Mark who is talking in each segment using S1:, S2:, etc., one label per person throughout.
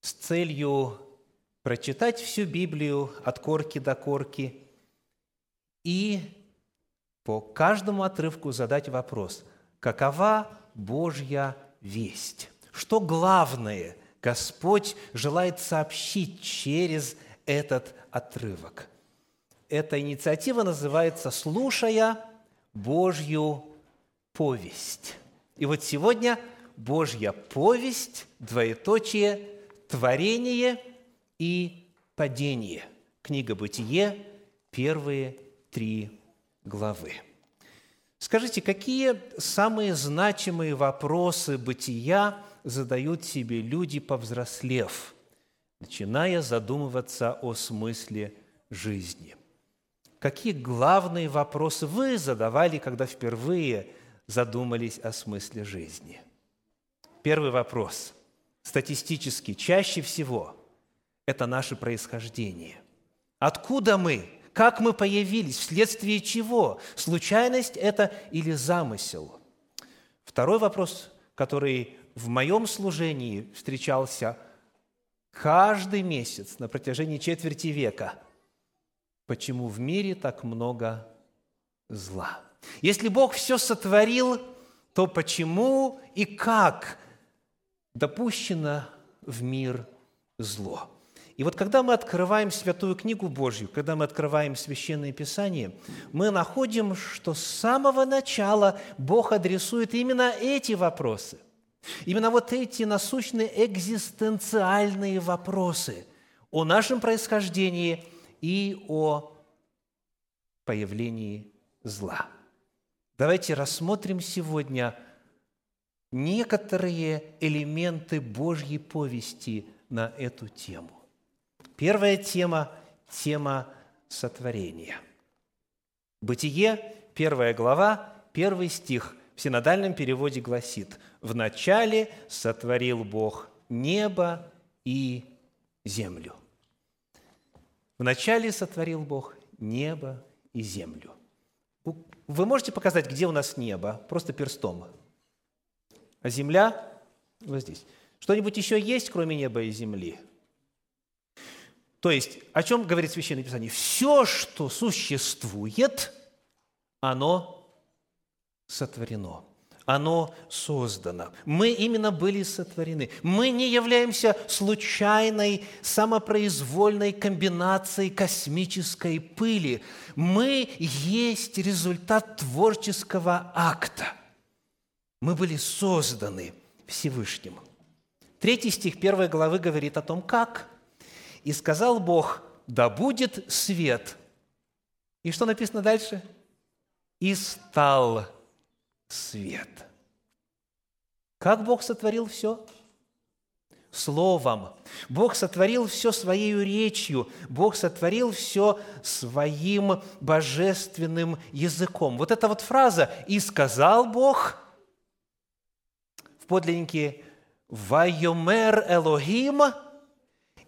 S1: с целью прочитать всю Библию от корки до корки и по каждому отрывку задать вопрос, какова Божья весть? Что главное Господь желает сообщить через этот отрывок? Эта инициатива называется «Слушая Божью повесть». И вот сегодня Божья повесть, двоеточие, творение и падение. Книга «Бытие», первые три главы. Скажите, какие самые значимые вопросы бытия задают себе люди, повзрослев, начиная задумываться о смысле жизни? Какие главные вопросы вы задавали, когда впервые задумались о смысле жизни? Первый вопрос. Статистически, чаще всего – это наше происхождение. Откуда мы? Как мы появились? Вследствие чего? Случайность это или замысел? Второй вопрос, который в моем служении встречался каждый месяц на протяжении четверти века. Почему в мире так много зла? Если Бог все сотворил, то почему и как допущено в мир зло? И вот когда мы открываем Святую Книгу Божью, когда мы открываем Священное Писание, мы находим, что с самого начала Бог адресует именно эти вопросы. Именно вот эти насущные экзистенциальные вопросы о нашем происхождении и о появлении зла. Давайте рассмотрим сегодня некоторые элементы Божьей повести на эту тему. Первая тема – тема сотворения. Бытие, первая глава, первый стих в синодальном переводе гласит «В начале сотворил Бог небо и землю». В начале сотворил Бог небо и землю. Вы можете показать, где у нас небо? Просто перстом. А земля вот здесь. Что-нибудь еще есть, кроме неба и земли – то есть, о чем говорит Священное Писание? Все, что существует, оно сотворено, оно создано. Мы именно были сотворены. Мы не являемся случайной, самопроизвольной комбинацией космической пыли. Мы есть результат творческого акта. Мы были созданы Всевышним. Третий стих первой главы говорит о том, как – и сказал Бог, да будет свет. И что написано дальше? И стал свет. Как Бог сотворил все? Словом. Бог сотворил все своей речью. Бог сотворил все своим божественным языком. Вот эта вот фраза «И сказал Бог» в подлиннике «Вайомер Элохим»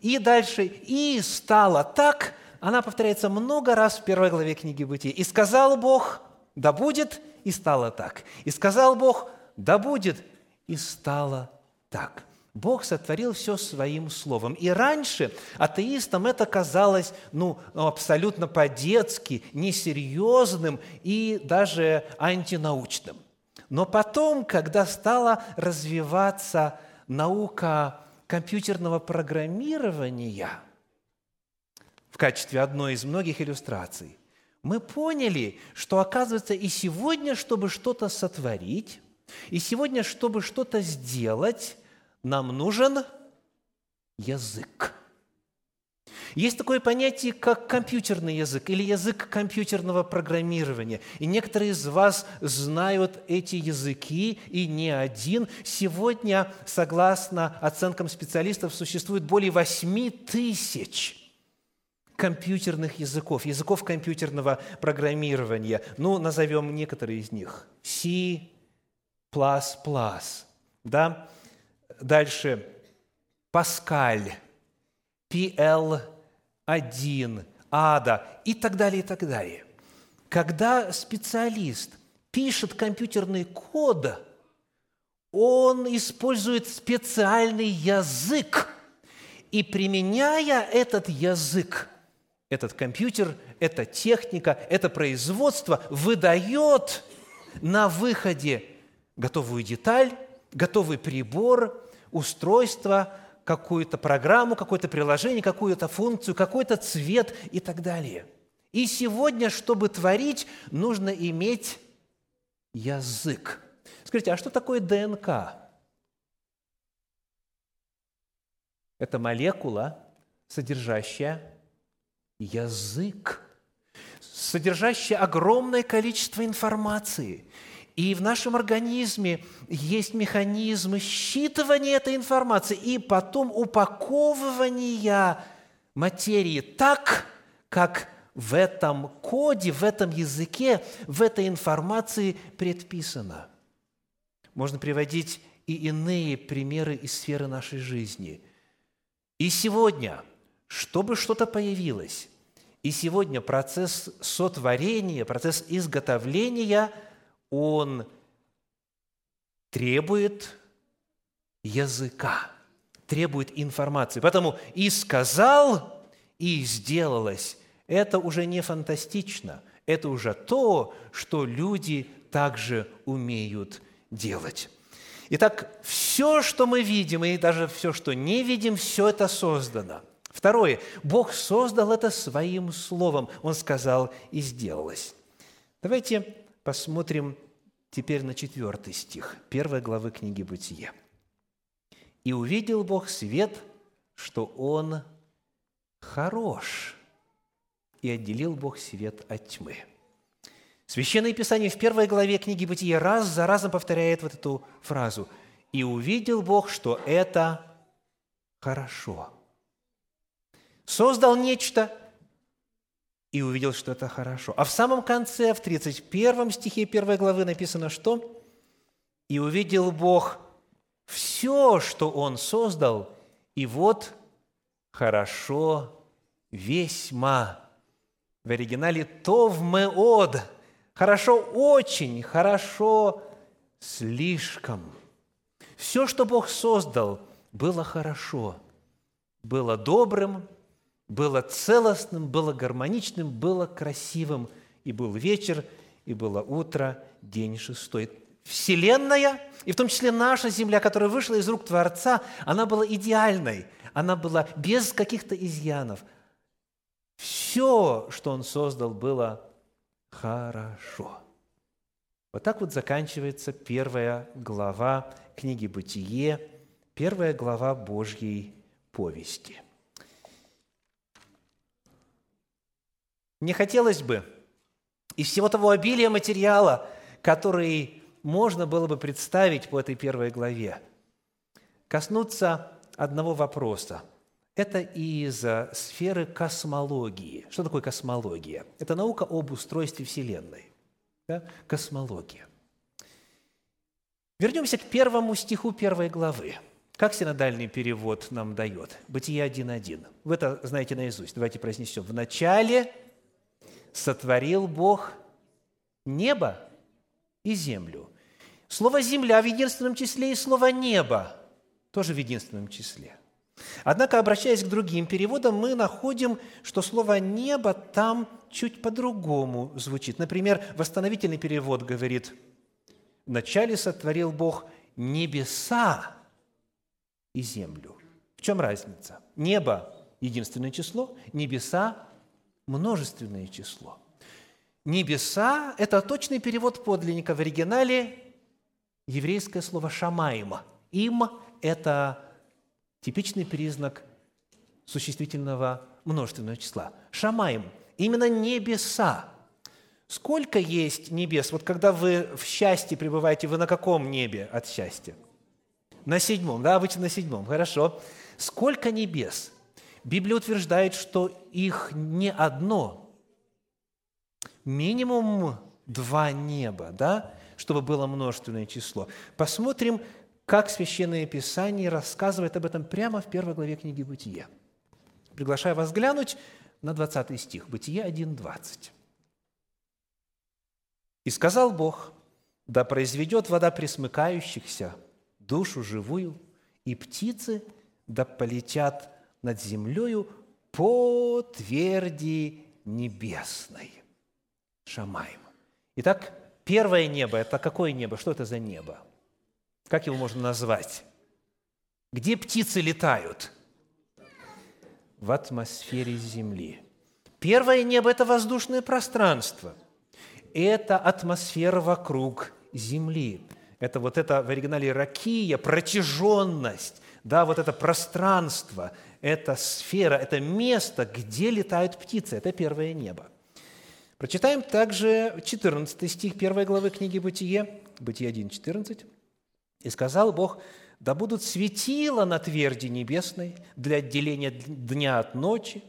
S1: И дальше «и стало так», она повторяется много раз в первой главе книги Бытия. «И сказал Бог, да будет, и стало так. И сказал Бог, да будет, и стало так». Бог сотворил все своим словом. И раньше атеистам это казалось ну, абсолютно по-детски, несерьезным и даже антинаучным. Но потом, когда стала развиваться наука компьютерного программирования в качестве одной из многих иллюстраций, мы поняли, что, оказывается, и сегодня, чтобы что-то сотворить, и сегодня, чтобы что-то сделать, нам нужен язык – есть такое понятие, как компьютерный язык или язык компьютерного программирования. И некоторые из вас знают эти языки, и не один. Сегодня, согласно оценкам специалистов, существует более 8 тысяч компьютерных языков, языков компьютерного программирования. Ну, назовем некоторые из них. C++, да? Дальше Паскаль, PL один, ада и так далее, и так далее. Когда специалист пишет компьютерный код, он использует специальный язык. И применяя этот язык, этот компьютер, эта техника, это производство выдает на выходе готовую деталь, готовый прибор, устройство, какую-то программу, какое-то приложение, какую-то функцию, какой-то цвет и так далее. И сегодня, чтобы творить, нужно иметь язык. Скажите, а что такое ДНК? Это молекула, содержащая язык, содержащая огромное количество информации. И в нашем организме есть механизмы считывания этой информации и потом упаковывания материи так, как в этом коде, в этом языке, в этой информации предписано. Можно приводить и иные примеры из сферы нашей жизни. И сегодня, чтобы что-то появилось, и сегодня процесс сотворения, процесс изготовления, он требует языка, требует информации. Поэтому «и сказал, и сделалось» – это уже не фантастично, это уже то, что люди также умеют делать. Итак, все, что мы видим, и даже все, что не видим, все это создано. Второе. Бог создал это своим словом. Он сказал, и сделалось. Давайте посмотрим теперь на четвертый стих первой главы книги «Бытие». «И увидел Бог свет, что он хорош, и отделил Бог свет от тьмы». Священное Писание в первой главе книги Бытия раз за разом повторяет вот эту фразу. «И увидел Бог, что это хорошо». Создал нечто и увидел, что это хорошо. А в самом конце, в 31 стихе первой главы написано что? «И увидел Бог все, что Он создал, и вот хорошо весьма». В оригинале «тов меод» Хорошо очень, хорошо слишком. Все, что Бог создал, было хорошо, было добрым, было целостным, было гармоничным, было красивым. И был вечер, и было утро, день шестой. Вселенная, и в том числе наша Земля, которая вышла из рук Творца, она была идеальной, она была без каких-то изъянов. Все, что Он создал, было хорошо. Вот так вот заканчивается первая глава книги «Бытие», первая глава Божьей повести. Мне хотелось бы из всего того обилия материала, который можно было бы представить по этой первой главе, коснуться одного вопроса – это из сферы космологии. Что такое космология? Это наука об устройстве Вселенной. Да? Космология. Вернемся к первому стиху первой главы. Как синодальный перевод нам дает? Бытие 1.1. Вы это знаете наизусть. Давайте произнесем. В начале сотворил Бог небо и землю. Слово «земля» в единственном числе и слово «небо» тоже в единственном числе – Однако, обращаясь к другим переводам, мы находим, что слово «небо» там чуть по-другому звучит. Например, восстановительный перевод говорит «Вначале сотворил Бог небеса и землю». В чем разница? Небо – единственное число, небеса – множественное число. Небеса – это точный перевод подлинника. В оригинале еврейское слово «шамаима». Им – это типичный признак существительного множественного числа. Шамаем – именно небеса. Сколько есть небес? Вот когда вы в счастье пребываете, вы на каком небе от счастья? На седьмом, да, обычно на седьмом, хорошо. Сколько небес? Библия утверждает, что их не одно, минимум два неба, да, чтобы было множественное число. Посмотрим, как Священное Писание рассказывает об этом прямо в первой главе книги «Бытие». Приглашаю вас глянуть на 20 стих, Бытие 1.20. «И сказал Бог, да произведет вода присмыкающихся душу живую, и птицы да полетят над землею по тверди небесной. Шамаем. Итак, первое небо – это какое небо? Что это за небо? Как его можно назвать? Где птицы летают? В атмосфере Земли. Первое небо – это воздушное пространство. Это атмосфера вокруг Земли. Это вот это в оригинале ракия, протяженность, да, вот это пространство, это сфера, это место, где летают птицы. Это первое небо. Прочитаем также 14 стих 1 главы книги «Бытие», Бытие 1, 14. «И сказал Бог, да будут светила на тверди небесной для отделения дня от ночи,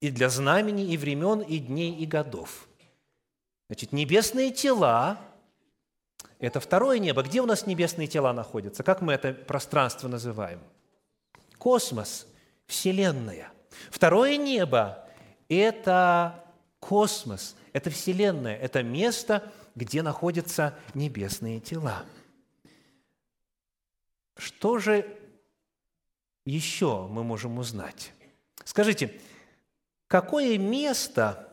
S1: и для знамений, и времен, и дней, и годов». Значит, небесные тела – это второе небо. Где у нас небесные тела находятся? Как мы это пространство называем? Космос, Вселенная. Второе небо – это космос, это Вселенная, это место, где находятся небесные тела. Что же еще мы можем узнать? Скажите, какое место,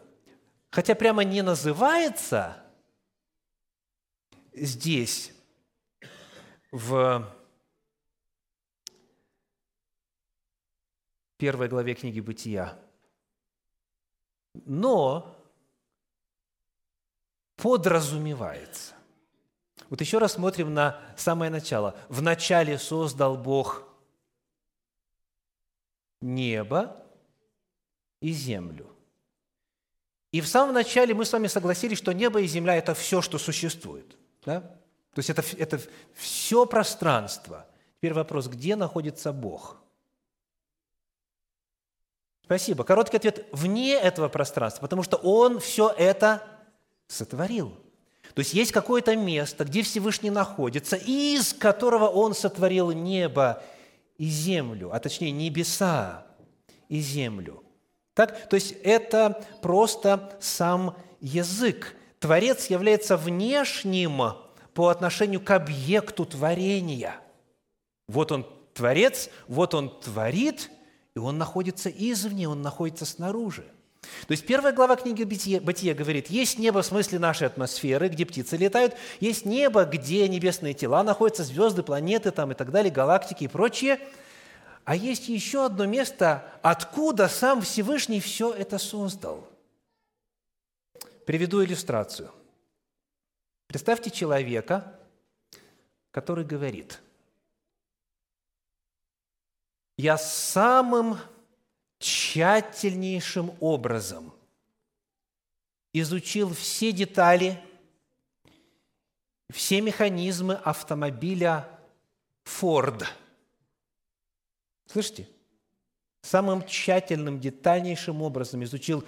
S1: хотя прямо не называется здесь, в первой главе книги «Бытия», но подразумевается. Вот еще раз смотрим на самое начало. В начале создал Бог небо и землю. И в самом начале мы с вами согласились, что небо и земля – это все, что существует. Да? То есть это, это все пространство. Теперь вопрос, где находится Бог – Спасибо. Короткий ответ – вне этого пространства, потому что Он все это сотворил. То есть есть какое-то место, где Всевышний находится, из которого Он сотворил небо и землю, а точнее небеса и землю. Так? То есть это просто сам язык. Творец является внешним по отношению к объекту творения. Вот он творец, вот он творит – и он находится извне, он находится снаружи. То есть первая глава книги Бытия, говорит, есть небо в смысле нашей атмосферы, где птицы летают, есть небо, где небесные тела находятся, звезды, планеты там и так далее, галактики и прочее. А есть еще одно место, откуда сам Всевышний все это создал. Приведу иллюстрацию. Представьте человека, который говорит – я самым тщательнейшим образом изучил все детали, все механизмы автомобиля Ford. Слышите? Самым тщательным, детальнейшим образом изучил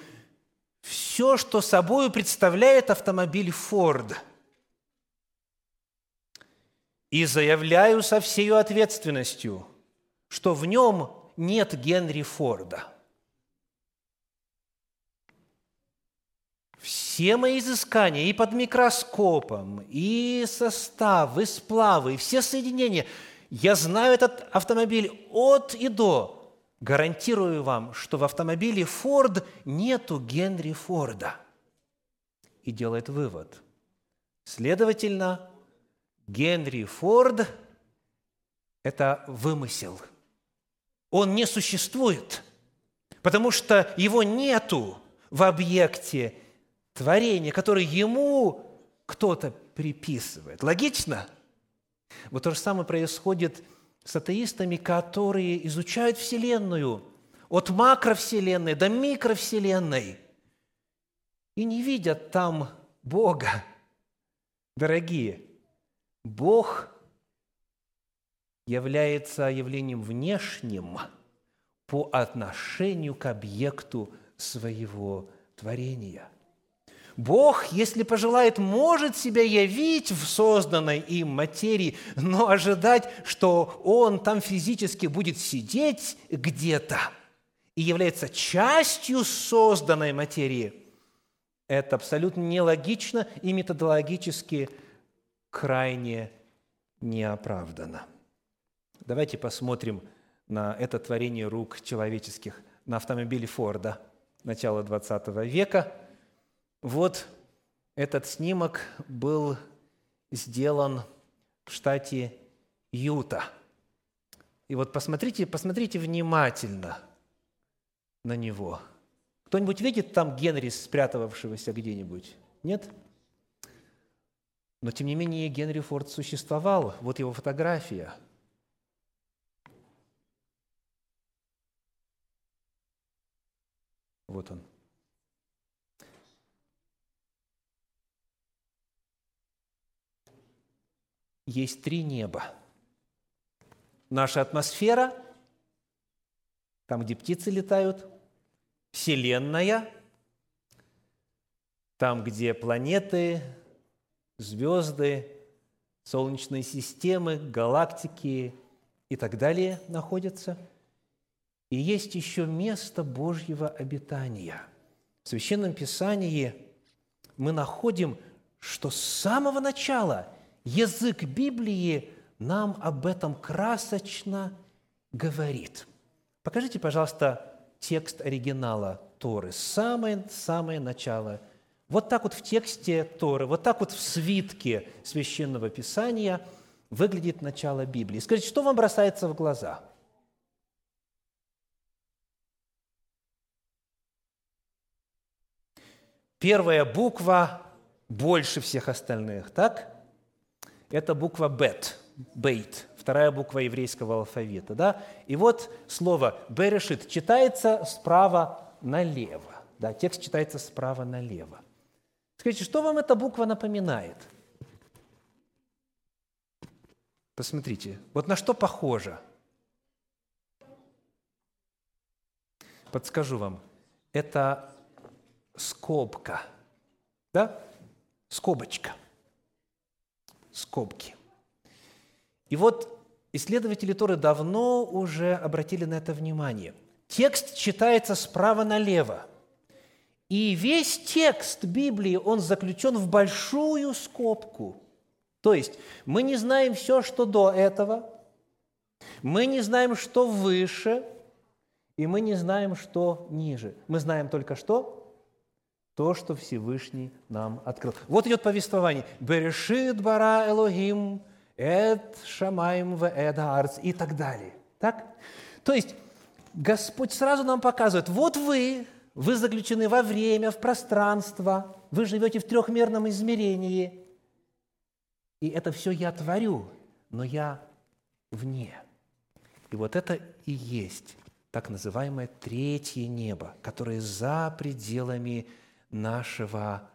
S1: все, что собой представляет автомобиль Ford. И заявляю со всей ответственностью – что в нем нет Генри Форда. Все мои изыскания и под микроскопом, и состав, и сплавы, и все соединения, я знаю этот автомобиль от и до. Гарантирую вам, что в автомобиле Форд нету Генри Форда. И делает вывод. Следовательно, Генри Форд – это вымысел – он не существует, потому что его нету в объекте творения, который ему кто-то приписывает. Логично? Вот то же самое происходит с атеистами, которые изучают Вселенную от макровселенной до микровселенной и не видят там Бога. Дорогие, Бог является явлением внешним по отношению к объекту своего творения. Бог, если пожелает, может себя явить в созданной им материи, но ожидать, что Он там физически будет сидеть где-то и является частью созданной материи, это абсолютно нелогично и методологически крайне не оправдано. Давайте посмотрим на это творение рук человеческих на автомобиле Форда начала XX века. Вот этот снимок был сделан в штате Юта. И вот посмотрите, посмотрите внимательно на него. Кто-нибудь видит там Генри, спрятавшегося где-нибудь? Нет? Но, тем не менее, Генри Форд существовал. Вот его фотография. Вот он. Есть три неба. Наша атмосфера, там, где птицы летают, Вселенная, там, где планеты, звезды, солнечные системы, галактики и так далее находятся. И есть еще место Божьего обитания. В Священном Писании мы находим, что с самого начала язык Библии нам об этом красочно говорит. Покажите, пожалуйста, текст оригинала Торы, самое-самое начало – вот так вот в тексте Торы, вот так вот в свитке Священного Писания выглядит начало Библии. Скажите, что вам бросается в глаза? Первая буква больше всех остальных, так? Это буква «бет», «бейт», вторая буква еврейского алфавита, да? И вот слово «берешит» читается справа налево. Да, текст читается справа налево. Скажите, что вам эта буква напоминает? Посмотрите, вот на что похоже. Подскажу вам, это скобка, да? Скобочка, скобки. И вот исследователи Торы давно уже обратили на это внимание. Текст читается справа налево – и весь текст Библии, он заключен в большую скобку. То есть мы не знаем все, что до этого, мы не знаем, что выше, и мы не знаем, что ниже. Мы знаем только что? То, что Всевышний нам открыл. Вот идет повествование. «Берешит бара Элогим, эд шамаем в эд арц» и так далее. Так? То есть Господь сразу нам показывает, вот вы, вы заключены во время, в пространство, вы живете в трехмерном измерении. И это все я творю, но я вне. И вот это и есть так называемое третье небо, которое за пределами нашего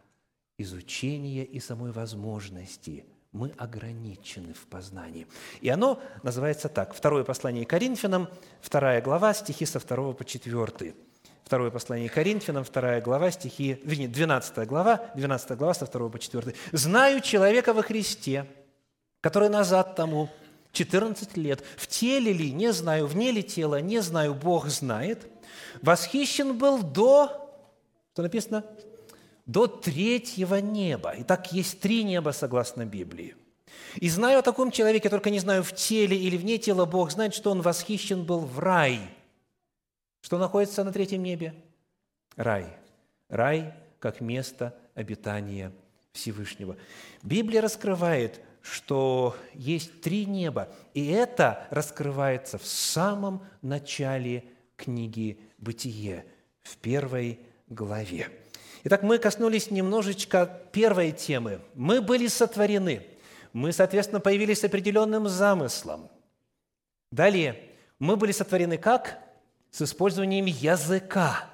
S1: изучения и самой возможности. Мы ограничены в познании. И оно называется так. Второе послание Коринфянам, вторая глава, стихи со 2 по 4. Второе послание Коринфянам, вторая глава, стихи, вернее, 12 глава, 12 глава со 2 по 4. «Знаю человека во Христе, который назад тому 14 лет, в теле ли, не знаю, вне ли тела, не знаю, Бог знает, восхищен был до, что написано, до третьего неба. Итак, есть три неба, согласно Библии. И знаю о таком человеке, только не знаю, в теле или вне тела, Бог знает, что он восхищен был в рай – что находится на третьем небе? Рай. Рай как место обитания Всевышнего. Библия раскрывает, что есть три неба, и это раскрывается в самом начале книги «Бытие», в первой главе. Итак, мы коснулись немножечко первой темы. Мы были сотворены. Мы, соответственно, появились с определенным замыслом. Далее, мы были сотворены как? с использованием языка.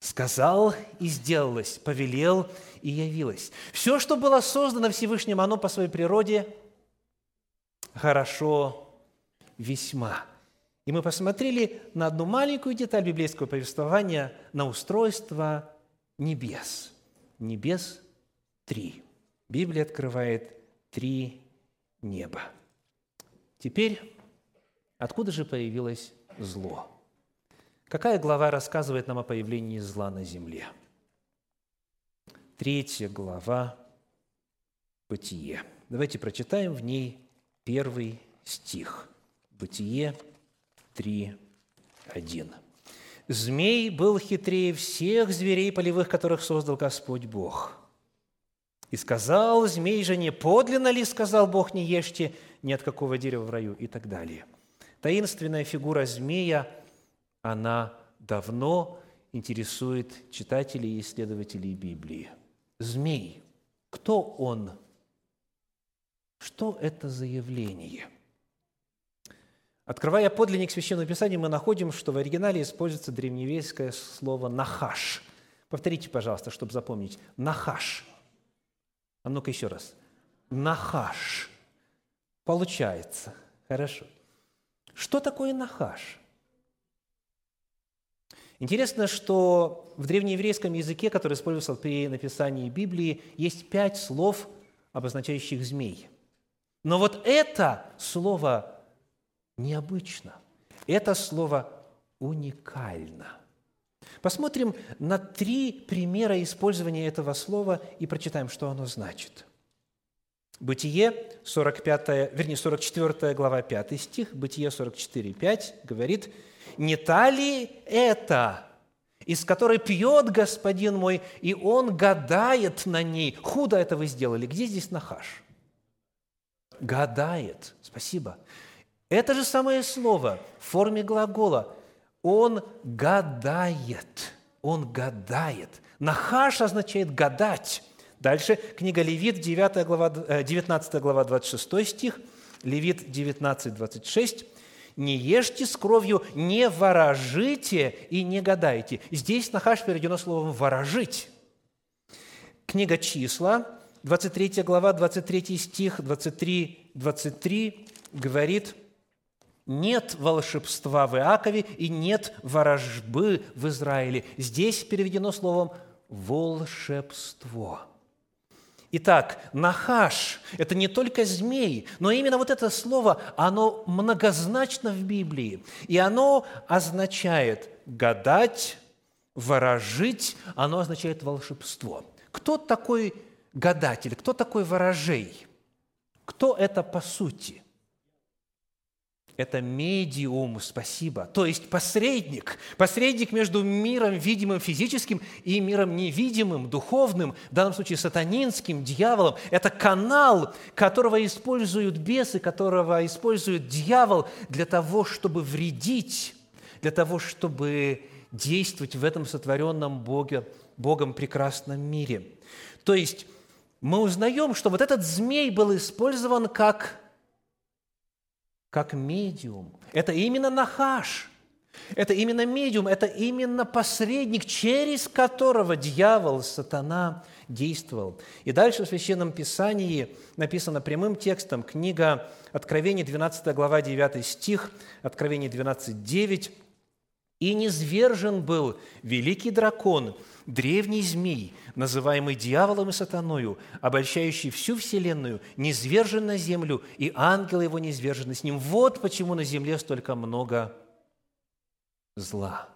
S1: Сказал и сделалось, повелел и явилось. Все, что было создано Всевышним, оно по своей природе хорошо весьма. И мы посмотрели на одну маленькую деталь библейского повествования, на устройство небес. Небес три. Библия открывает три неба. Теперь, откуда же появилось зло? Какая глава рассказывает нам о появлении зла на земле? Третья глава Бытие. Давайте прочитаем в ней первый стих. Бытие 3, 1. «Змей был хитрее всех зверей полевых, которых создал Господь Бог. И сказал змей же, не подлинно ли, сказал Бог, не ешьте ни от какого дерева в раю» и так далее. Таинственная фигура змея, она давно интересует читателей и исследователей Библии. Змей. Кто он? Что это за явление? Открывая подлинник Священного Писания, мы находим, что в оригинале используется древнееврейское слово «нахаш». Повторите, пожалуйста, чтобы запомнить. «Нахаш». А ну-ка еще раз. «Нахаш». Получается. Хорошо. Что такое «нахаш»? Интересно, что в древнееврейском языке, который использовался при написании Библии, есть пять слов, обозначающих змей. Но вот это слово необычно. Это слово уникально. Посмотрим на три примера использования этого слова и прочитаем, что оно значит. Бытие, 45, вернее, 44 глава, 5 стих, Бытие 44, 5 говорит – не та ли это, из которой пьет господин мой, и он гадает на ней? Худо это вы сделали. Где здесь нахаш? Гадает. Спасибо. Это же самое слово в форме глагола. Он гадает. Он гадает. Нахаш означает гадать. Дальше книга Левит, 9 глава, 19 э, глава, 26 стих, Левит 19, 26 не ешьте с кровью, не ворожите и не гадайте. Здесь Нахаш переведено словом «ворожить». Книга «Числа», 23 глава, 23 стих, 23, 23 говорит, «Нет волшебства в Иакове и нет ворожбы в Израиле». Здесь переведено словом «волшебство». Итак, нахаш – это не только змей, но именно вот это слово, оно многозначно в Библии. И оно означает гадать, ворожить, оно означает волшебство. Кто такой гадатель, кто такой ворожей? Кто это по сути? Это медиум, спасибо, то есть посредник, посредник между миром видимым физическим и миром невидимым, духовным, в данном случае сатанинским, дьяволом. Это канал, которого используют бесы, которого использует дьявол для того, чтобы вредить, для того, чтобы действовать в этом сотворенном Боге, Богом прекрасном мире. То есть мы узнаем, что вот этот змей был использован как как медиум. Это именно нахаш. Это именно медиум, это именно посредник, через которого дьявол, сатана действовал. И дальше в Священном Писании написано прямым текстом, книга Откровение, 12 глава, 9 стих, Откровение 12, 9. «И низвержен был великий дракон, древний змей, называемый дьяволом и сатаною, обольщающий всю вселенную, низвержен на землю, и ангелы его низвержены с ним. Вот почему на земле столько много зла.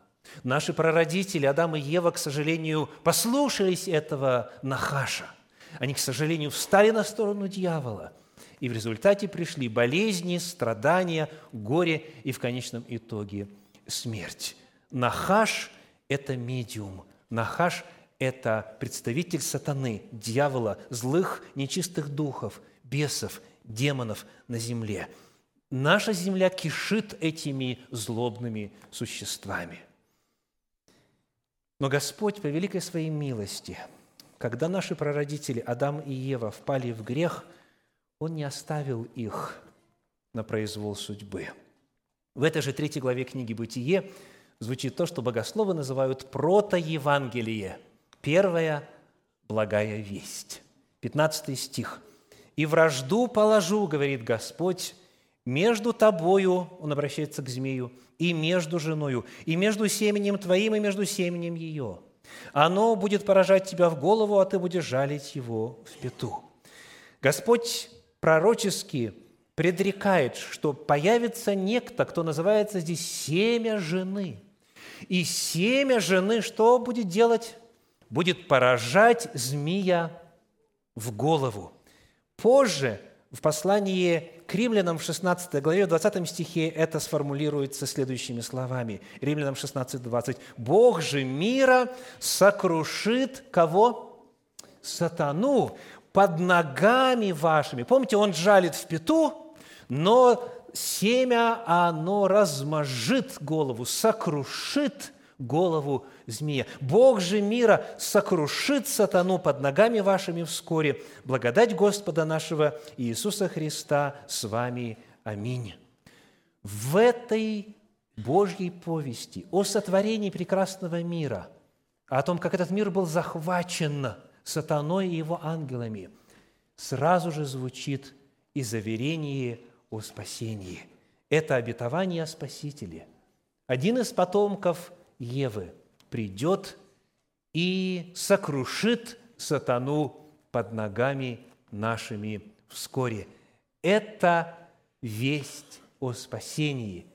S1: Наши прародители, Адам и Ева, к сожалению, послушались этого Нахаша. Они, к сожалению, встали на сторону дьявола. И в результате пришли болезни, страдания, горе и в конечном итоге смерть. Нахаш – это медиум. Нахаш это представитель сатаны, дьявола, злых, нечистых духов, бесов, демонов на земле. Наша земля кишит этими злобными существами. Но Господь по великой своей милости, когда наши прародители Адам и Ева впали в грех, Он не оставил их на произвол судьбы. В этой же третьей главе книги «Бытие» звучит то, что богословы называют протоевангелие – Первая – благая весть. 15 стих. «И вражду положу, говорит Господь, между тобою, он обращается к змею, и между женою, и между семенем твоим, и между семенем ее. Оно будет поражать тебя в голову, а ты будешь жалить его в пету». Господь пророчески предрекает, что появится некто, кто называется здесь семя жены. И семя жены что будет делать? будет поражать змея в голову. Позже в послании к римлянам в 16 главе, в 20 стихе это сформулируется следующими словами. Римлянам 16, 20. «Бог же мира сокрушит кого? Сатану под ногами вашими». Помните, он жалит в пету, но семя, оно размажит голову, сокрушит голову змея. Бог же мира сокрушит сатану под ногами вашими вскоре. Благодать Господа нашего Иисуса Христа с вами. Аминь. В этой Божьей повести о сотворении прекрасного мира, о том, как этот мир был захвачен сатаной и его ангелами, сразу же звучит и заверение о спасении. Это обетование о Спасителе. Один из потомков Евы придет и сокрушит сатану под ногами нашими вскоре. Это весть о спасении,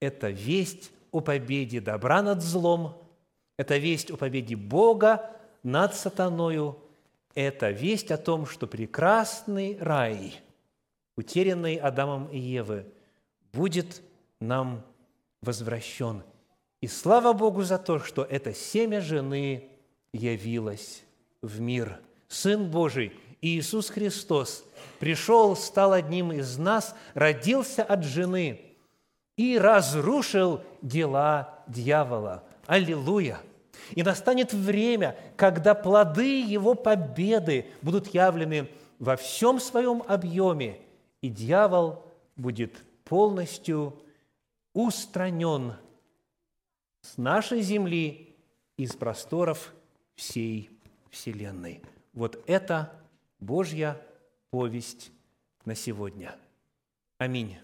S1: это весть о победе добра над злом, это весть о победе Бога над сатаною, это весть о том, что прекрасный рай, утерянный Адамом и Евы, будет нам возвращен – и слава Богу за то, что это семя жены явилось в мир. Сын Божий, Иисус Христос, пришел, стал одним из нас, родился от жены и разрушил дела дьявола. Аллилуйя! И настанет время, когда плоды его победы будут явлены во всем своем объеме, и дьявол будет полностью устранен с нашей земли, из просторов всей Вселенной. Вот это Божья повесть на сегодня. Аминь.